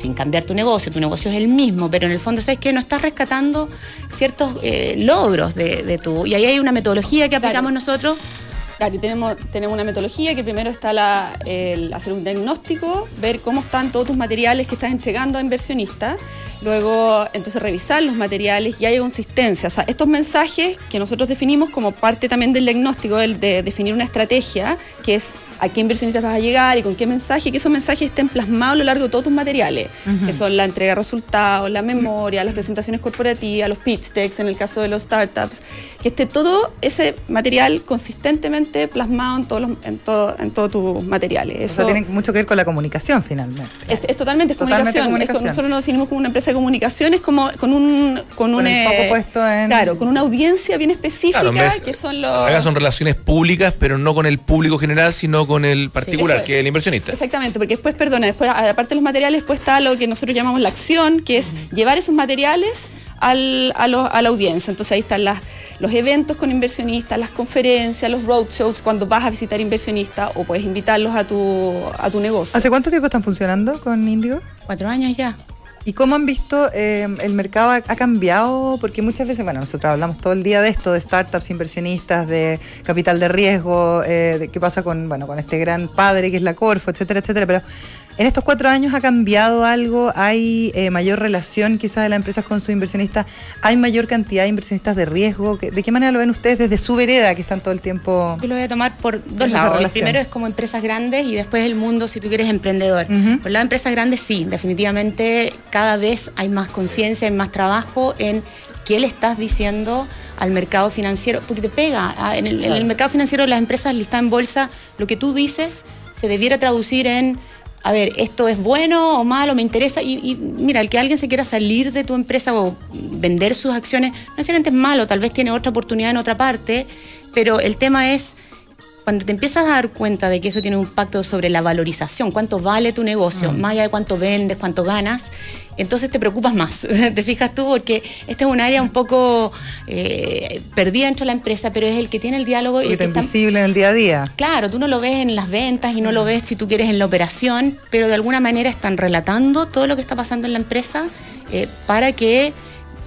sin cambiar tu negocio, tu negocio es el mismo, pero en el fondo sabes que no estás rescatando ciertos eh, logros de, de tu... Y ahí hay una metodología que aplicamos Claro. nosotros. Claro, y tenemos, tenemos una metodología que primero está la, el hacer un diagnóstico, ver cómo están todos tus materiales que estás entregando a inversionistas, luego entonces revisar los materiales y hay consistencia. O sea, estos mensajes que nosotros definimos como parte también del diagnóstico, el de definir una estrategia, que es a qué inversionistas vas a llegar y con qué mensaje, que esos mensajes estén plasmados a lo largo de todos tus materiales, que son la entrega de resultados, la memoria, las presentaciones corporativas, los pitch decks en el caso de los startups, que esté todo ese material consistentemente plasmado en todos los- en todo, en todos tus materiales. Eso Eso tiene mucho que ver con la comunicación finalmente. es, es totalmente es Totalmente comunicación. Es nosotros nos definimos como una empresa de comunicaciones, como con un con, un, foco puesto en- claro, con una audiencia bien específica Claro, en vez- que son los Acá son relaciones públicas, pero no con el público general, sino con el particular, es. que es el inversionista. Exactamente, porque después, perdona, después, aparte de los materiales, después está lo que nosotros llamamos la acción, que es llevar esos materiales al- a, los- a la audiencia. Entonces ahí están las, los eventos con inversionistas, las conferencias, los roadshows, cuando vas a visitar inversionistas o puedes invitarlos a tu, a tu negocio. ¿Hace cuánto tiempo están funcionando con Indigo? Cuatro años ya. ¿Y cómo han visto eh, el mercado ha, ha cambiado? Porque muchas veces, bueno, nosotros hablamos todo el día de esto, de startups, inversionistas, de capital de riesgo, eh, de qué pasa con, bueno, con este gran padre que es la Corfo, etcétera, etcétera. Pero en estos cuatro años ha cambiado algo, hay eh, mayor relación quizás de las empresas con sus inversionistas, hay mayor cantidad de inversionistas de riesgo. ¿Qué- ¿De qué manera lo ven ustedes desde su vereda que están todo el tiempo? Yo lo voy a tomar por dos lados. El primero es como empresas grandes y después el mundo si tú quieres emprendedor. Ujú. Por el lado de empresas grandes sí, definitivamente cada vez hay más conciencia, hay más trabajo en qué le estás diciendo al mercado financiero, porque te pega. Ah, En el, en el mercado financiero las empresas listadas en bolsa, lo que tú dices se debiera traducir en a ver, esto es bueno o malo, me interesa. Y, y mira, el que alguien se quiera salir de tu empresa o vender sus acciones, no necesariamente es malo, tal vez tiene otra oportunidad en otra parte, pero el tema es cuando te empiezas a dar cuenta de que eso tiene un impacto sobre la valorización, cuánto vale tu negocio, más allá de cuánto vendes, cuánto ganas, entonces te preocupas más, [laughs] te fijas tú, porque este es un área un poco eh, perdida dentro de la empresa, pero es el que tiene el diálogo y el que está invisible en el día a día. Claro, tú no lo ves en las ventas y no lo ves si tú quieres en la operación, pero de alguna manera están relatando todo lo que está pasando en la empresa eh, para que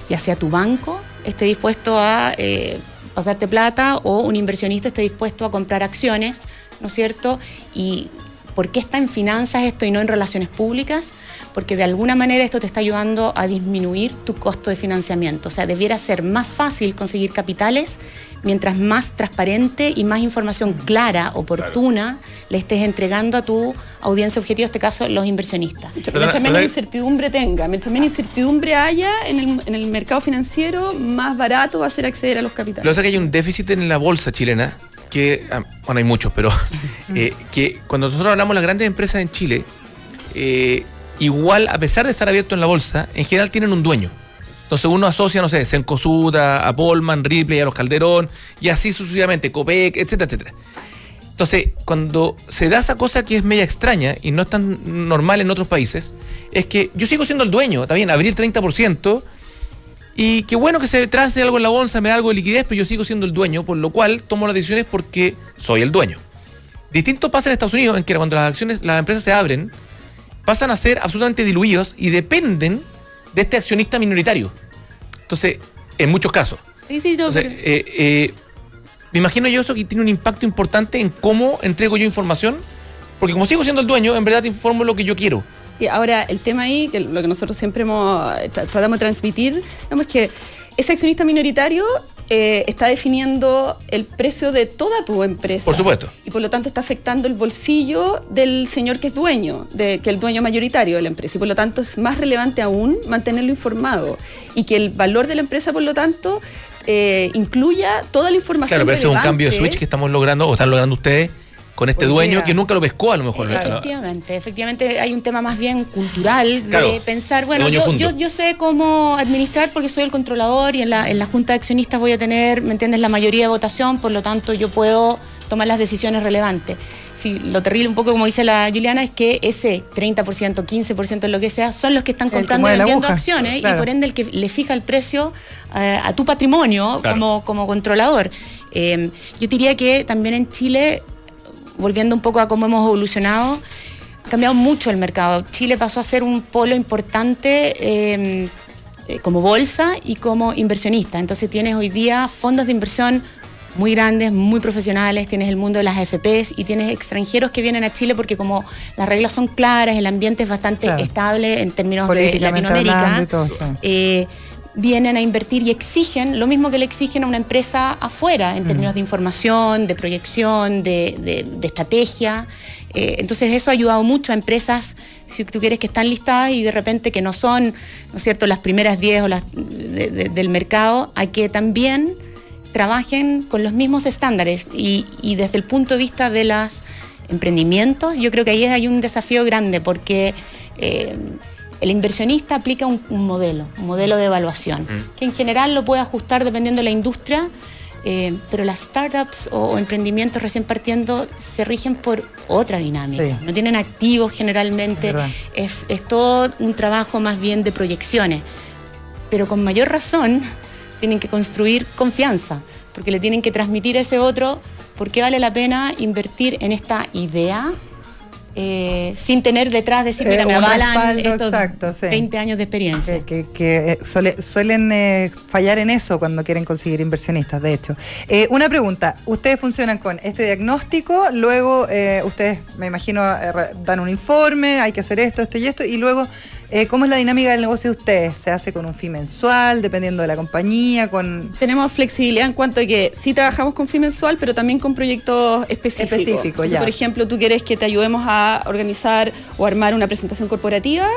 ya sea tu banco esté dispuesto a eh, pasarte plata o un inversionista esté dispuesto a comprar acciones, ¿no es cierto? Y ¿por qué está en finanzas esto y no en relaciones públicas? Porque de alguna manera esto te está ayudando a disminuir tu costo de financiamiento. O sea, debiera ser más fácil conseguir capitales mientras más transparente y más información clara, oportuna, le estés entregando a tu audiencia objetivo, en este caso los inversionistas. Mientras, Perdona, mientras menos perdona. incertidumbre tenga, mientras menos incertidumbre haya en el, en el mercado financiero, más barato va a ser acceder a los Lo que capitales. pasa es que hay un déficit en la bolsa chilena, que, ah, bueno, hay muchos, pero [laughs] eh, que cuando nosotros hablamos de las grandes empresas en Chile, eh, igual, a pesar de estar abierto en la bolsa, en general tienen un dueño. Entonces uno asocia, no sé, Sencosuda, a Polman, Ripley, a los Calderón, y así sucesivamente, Copec, etcétera, etcétera. Entonces, cuando se da esa cosa que es media extraña y no es tan normal en otros países, es que yo sigo siendo el dueño, está bien, abrí el 30%, y qué bueno que se trance algo en la bolsa, me da algo de liquidez, pero yo sigo siendo el dueño, por lo cual tomo las decisiones porque soy el dueño. Distinto pasa en Estados Unidos, en que cuando las acciones, las empresas se abren, pasan a ser absolutamente diluidos y dependen de este accionista minoritario. Entonces, en muchos casos. Sí, sí, no, Entonces, pero- eh, eh, me imagino yo eso que tiene un impacto importante en cómo entrego yo información, porque como sigo siendo el dueño, en verdad te informo lo que yo quiero. Sí, ahora el tema ahí, que lo que nosotros siempre hemos, tra- tratamos de transmitir, digamos que ese accionista minoritario eh, está definiendo el precio de toda tu empresa. Por supuesto. Y por lo tanto está afectando el bolsillo del señor que es dueño, de, que el dueño mayoritario de la empresa. Y por lo tanto es más relevante aún mantenerlo informado. Y que el valor de la empresa, por lo tanto, eh, incluya toda la información. Claro, pero ese es un cambio de switch que estamos logrando, o están logrando ustedes con este dueño que nunca lo pescó a lo mejor. ¿no? Efectivamente, efectivamente hay un tema más bien cultural de Claro, pensar, bueno, yo, yo, yo sé cómo administrar porque soy el controlador y en la, en la junta de accionistas voy a tener, ¿me entiendes?, la mayoría de votación, por lo tanto yo puedo tomar las decisiones relevantes. Sí, lo terrible, un poco como dice la Juliana, es que ese 30%, 15%, lo que sea, son los que están comprando y vendiendo acciones claro. y por ende el que le fija el precio eh, a tu patrimonio Claro. como, como controlador. Eh, yo diría que también en Chile volviendo un poco a cómo hemos evolucionado, ha cambiado mucho el mercado. Chile pasó a ser un polo importante eh, eh, como bolsa y como inversionista. Entonces tienes hoy día fondos de inversión muy grandes, muy profesionales, tienes el mundo de las AFPs y tienes extranjeros que vienen a Chile porque como las reglas son claras, el ambiente es bastante Claro. estable en términos de Latinoamérica, todo, sí. eh, vienen a invertir y exigen lo mismo que le exigen a una empresa afuera en términos de información, de proyección, de, de- de estrategia. Eh, entonces eso ha ayudado mucho a empresas, si tú quieres, que están listadas y de repente que no son, ¿no es cierto?, las primeras 10 o las de- de- del mercado, a que también trabajen con los mismos estándares y, y desde el punto de vista de los emprendimientos, yo creo que ahí hay un desafío grande porque eh, el inversionista aplica un, un modelo, un modelo de evaluación, que en general lo puede ajustar dependiendo de la industria, eh, pero las startups o, o emprendimientos recién partiendo se rigen por otra dinámica. Sí. No tienen activos generalmente, es, es todo un trabajo más bien de proyecciones pero con mayor razón tienen que construir confianza, porque le tienen que transmitir a ese otro por qué vale la pena invertir en esta idea eh, sin tener detrás decir, Eh, mira, me un avalan respaldo, estos exacto, sí. 20 años de experiencia. Que, que- que, eh, suele- suelen eh, fallar en eso cuando quieren conseguir inversionistas, de hecho. Eh, una pregunta, ustedes funcionan con este diagnóstico, luego eh, ustedes, me imagino, eh, dan un informe, hay que hacer esto, esto y esto, y luego, eh, ¿cómo es la dinámica del negocio de ustedes? ¿Se hace con un fee mensual, dependiendo de la compañía, con... Tenemos flexibilidad en cuanto a que sí trabajamos con fin mensual, pero también con proyectos específicos. Específico, Entonces, ya. Por ejemplo, tú quieres que te ayudemos a organizar o armar una presentación corporativa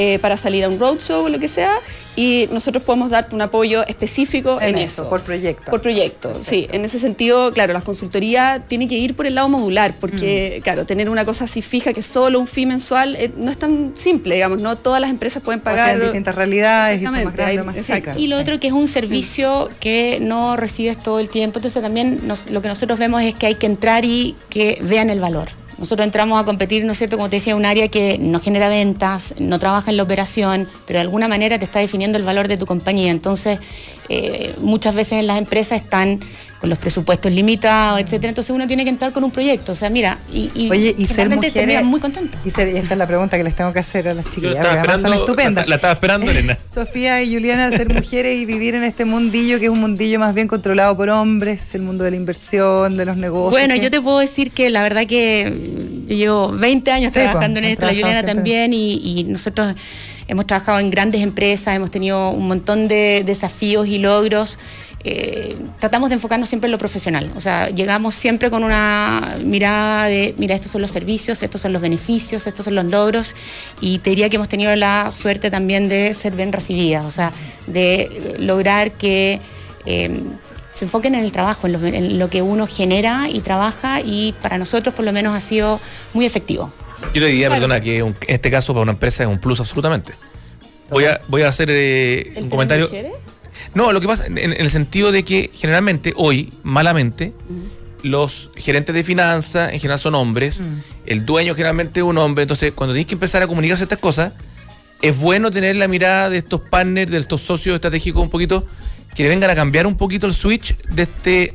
eh, para salir a un roadshow o lo que sea, y nosotros podemos darte un apoyo específico en, En eso, por proyecto. Por proyecto, sí. En ese sentido, claro, la consultoría tiene que ir por el lado modular, porque, claro, tener una cosa así fija que solo un fee mensual eh, no es tan simple, digamos, no todas las empresas pueden pagar. hay distintas realidades y son más grandes o hay- más exacto. chicas. Y lo otro que es un servicio que no recibes todo el tiempo. Entonces también nos- lo que nosotros vemos es que hay que entrar y que vean el valor. Nosotros entramos a competir, ¿no es cierto? Como te decía, un área que no genera ventas, no trabaja en la operación, pero de alguna manera te está definiendo el valor de tu compañía. Entonces, eh, muchas veces en las empresas están con los presupuestos limitados, etcétera. Entonces uno tiene que entrar con un proyecto. O sea, mira, y, y Oye, y ser mujeres. muy contentos. Y, ser- y esta es la pregunta que les tengo que hacer a las chiquillas, además son estupendas. la, la estaba esperando, [laughs] Elena. Sofía y Juliana, ser mujeres y vivir en este mundillo que es un mundillo más bien controlado por hombres, el mundo de la inversión, de los negocios. Bueno, yo te puedo decir que la verdad que yo llevo 20 años Sí, trabajando pues, en esto, la Juliana siempre. también, y, y nosotros hemos trabajado en grandes empresas, hemos tenido un montón de desafíos y logros. Eh, tratamos de enfocarnos siempre en lo profesional, o sea, llegamos siempre con una mirada de, mira, estos son los servicios, estos son los beneficios, estos son los logros, y te diría que hemos tenido la suerte también de ser bien recibidas, o sea, de lograr que... eh, se enfoquen en el trabajo, en lo, en lo que uno genera y trabaja y para nosotros por lo menos ha sido muy efectivo. Yo le diría, perdona, que un- en este caso para una empresa es un plus absolutamente. Voy a, voy a hacer eh, ¿El un comentario. No, lo que pasa en, en el sentido de que generalmente hoy, malamente, los gerentes de finanzas en general son hombres, el dueño generalmente es un hombre, entonces cuando tienes que empezar a comunicarse estas cosas, es bueno tener la mirada de estos partners, de estos socios estratégicos un poquito, que vengan a cambiar un poquito el switch de este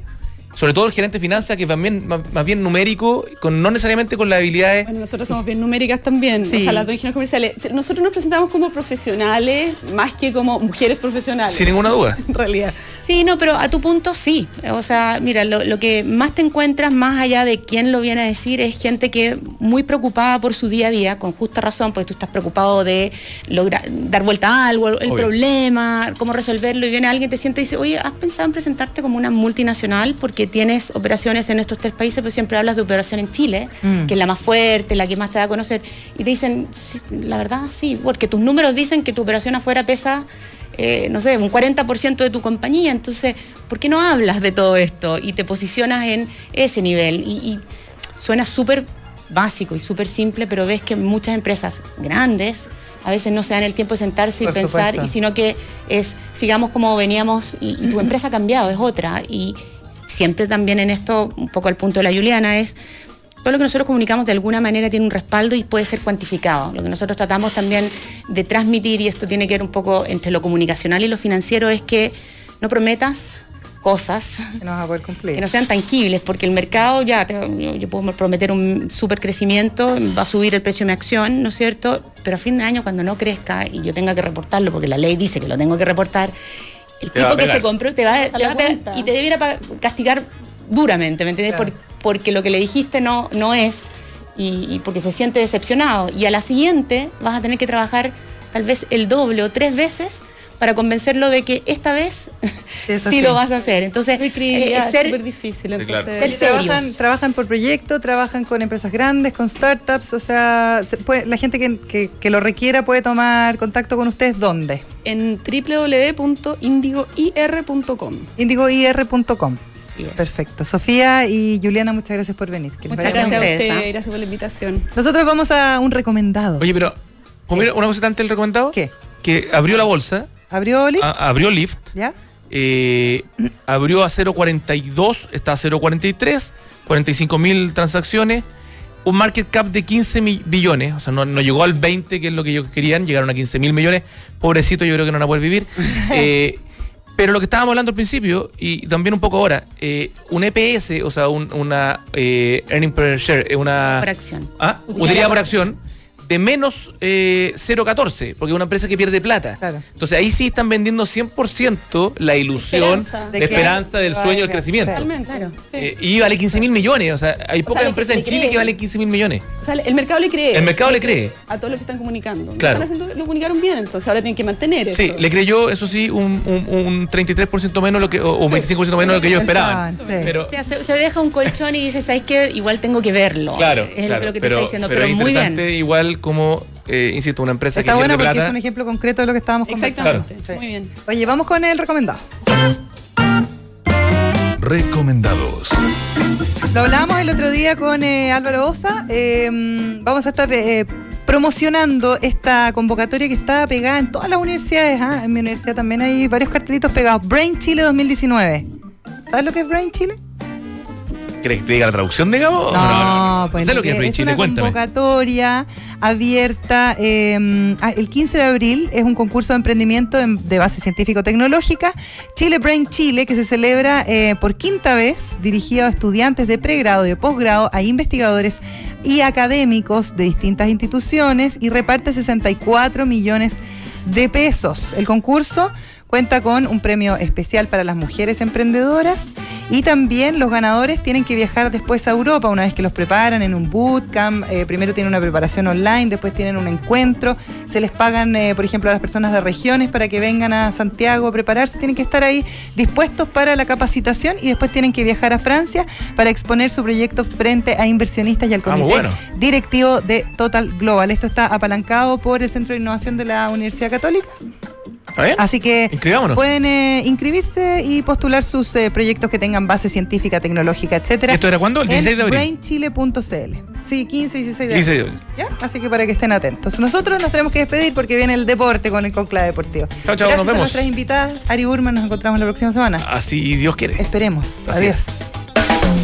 sobre todo el gerente de finanzas, que también más, más bien numérico, con, no necesariamente con las habilidades. Bueno, nosotros somos bien numéricas también, Sí. o sea, las dos ingenieros comerciales. Nosotros nos presentamos como profesionales más que como mujeres profesionales. Sin ninguna duda. [laughs] En realidad. Sí, no, pero a tu punto sí. O sea, mira, lo, lo que más te encuentras, más allá de quién lo viene a decir, es gente que muy preocupada por su día a día, con justa razón, porque tú estás preocupado de lograr dar vuelta a algo, el Obvio. problema, cómo resolverlo, y viene alguien te siente y dice, oye, ¿has pensado en presentarte como una multinacional? Porque tienes operaciones en estos tres países, pero siempre hablas de operación en Chile, Mm. que es la más fuerte, la que más te da a conocer, y te dicen, "Sí, la verdad sí, porque tus números dicen que tu operación afuera pesa eh, no sé, un 40% de tu compañía. Entonces, ¿por qué no hablas de todo esto y te posicionas en ese nivel? Y, y suena súper básico y súper simple, pero ves que muchas empresas grandes a veces no se dan el tiempo de sentarse y pensar, supuesto. y sino que es, sigamos como veníamos y, y tu empresa ha cambiado, es otra. Y siempre también en esto, un poco al punto de la Juliana, es todo lo que nosotros comunicamos de alguna manera tiene un respaldo y puede ser cuantificado. Lo que nosotros tratamos también de transmitir, y esto tiene que ver un poco entre lo comunicacional y lo financiero, es que no prometas cosas Que no vas a poder cumplir. que no sean tangibles, porque el mercado ya, te- yo, yo puedo prometer un super crecimiento, va a subir el precio de mi acción, ¿no es cierto? Pero a fin de año, cuando no crezca y yo tenga que reportarlo, porque la ley dice que lo tengo que reportar, el Te tipo que se compró te va, te a pegar y te debiera castigar duramente, ¿me entiendes? Claro. Por- porque lo que le dijiste no, no es y, y porque se siente decepcionado. Y a la siguiente vas a tener que trabajar tal vez el doble o tres veces para convencerlo de que esta vez sí sí. lo vas a hacer. Entonces, eh, es ser, súper difícil. Sí, claro. entonces, Oye, Ser trabajan, serios. trabajan por proyecto, trabajan con empresas grandes, con startups, o sea, se puede- la gente que, que- que lo requiera puede tomar contacto con ustedes, ¿dónde? en www.indigoir.com. indigoir.com. Así es. Perfecto. Sofía y Juliana, muchas gracias por venir. Que Muchas Gracias a bien. ustedes, usted, ¿ah? gracias por la invitación. Nosotros vamos a un recomendado. Oye, pero, ¿puedo mirar una cosita antes del recomendado? ¿Qué? Que abrió la bolsa, ¿Abrió Oli? a- abrió Lyft, ¿Ya? eh, abrió a 0.42, está a 0.43, 45 mil transacciones, un market cap de 15 mi- billones, o sea, no, no llegó al 20, que es lo que ellos querían, llegaron a 15 mil millones, pobrecito, yo creo que no van a poder vivir. [laughs] Eh, pero lo que estábamos hablando al principio, y también un poco ahora, eh, un EPS, o sea, un- una eh, earning per share, eh, una Por acción. Ah, utilidad por acción de menos eh, 0,14, porque es una empresa que pierde plata. Claro. Entonces ahí sí están vendiendo 100% la ilusión Esperanza. de, esperanza del sueño del crecimiento. Totalmente. Claro. sí. Eh, y vale 15 mil millones, o sea, hay pocas lo que empresas en le Chile que valen 15 mil millones. O sea, el mercado le cree. El mercado le cree. A todos los que están comunicando. Lo Claro. están haciendo- lo comunicaron bien, entonces ahora tienen que mantener eso. Sí, le creyó, eso sí, un, un, un 33% menos lo que, o, o 25% menos de lo que ellos esperaban. Sí. Pero, O sea, se, se deja un colchón y dices, ¿sabes qué? Igual tengo que verlo. claro, Es claro, lo que te pero, está diciendo, pero pero, es muy bien. igual como, eh, insisto, una empresa Está que bueno porque plata. es un ejemplo concreto de lo que estábamos conversando. Exactamente. Sí. Muy bien. Oye, vamos con el recomendado. Recomendados. Lo hablábamos el otro día con eh, Álvaro Osa. eh, vamos a estar eh, promocionando esta convocatoria que está pegada en todas las universidades. ¿ah? En mi universidad también hay varios cartelitos pegados. Brain Chile 2019. ¿Sabes lo que es Brain Chile? ¿Querés que te diga la traducción, digamos? No, pues sé lo que es es una cuéntame. convocatoria abierta. eh, ah, el 15 de abril es un concurso de emprendimiento en- de base científico-tecnológica. Chile Brain Chile, que se celebra eh, por quinta vez, dirigido a estudiantes de pregrado y de posgrado, a investigadores y académicos de distintas instituciones y reparte 64 millones de pesos. El concurso cuenta con un premio especial para las mujeres emprendedoras y también los ganadores tienen que viajar después a Europa una vez que los preparan en un bootcamp. eh, primero tienen una preparación online, después tienen un encuentro. Se les pagan, eh, por ejemplo, a las personas de regiones para que vengan a Santiago a prepararse. Tienen que estar ahí dispuestos para la capacitación y después tienen que viajar a Francia para exponer su proyecto frente a inversionistas y al Ah, comité bueno. directivo de Total Global. Esto está apalancado por el Centro de Innovación de la Universidad Católica. ¿Está bien? Así que Inscribámonos. pueden eh, inscribirse y postular sus eh, proyectos que tengan base científica, tecnológica, etcétera. ¿Esto era cuándo? El 16 de en abril. brainchile.cl. Sí, 15 y 16 de 16 de abril. ¿Ya? Así que para que estén atentos. Nosotros nos tenemos que despedir porque viene el deporte con el Conclave Deportivo. Chao, chao, Gracias nos a vemos. nuestras invitadas. Ari Burman, nos encontramos la próxima semana. Así Dios quiere. Esperemos. Así Adiós. es.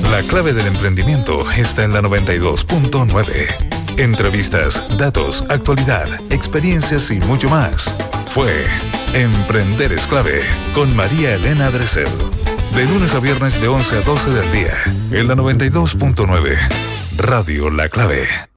La clave del emprendimiento está en la 92.9. Entrevistas, datos, actualidad, experiencias y mucho más. Fue Emprender es clave con María Elena Dresel. De lunes a viernes de 11 a 12 del día en la 92.9. Radio La Clave.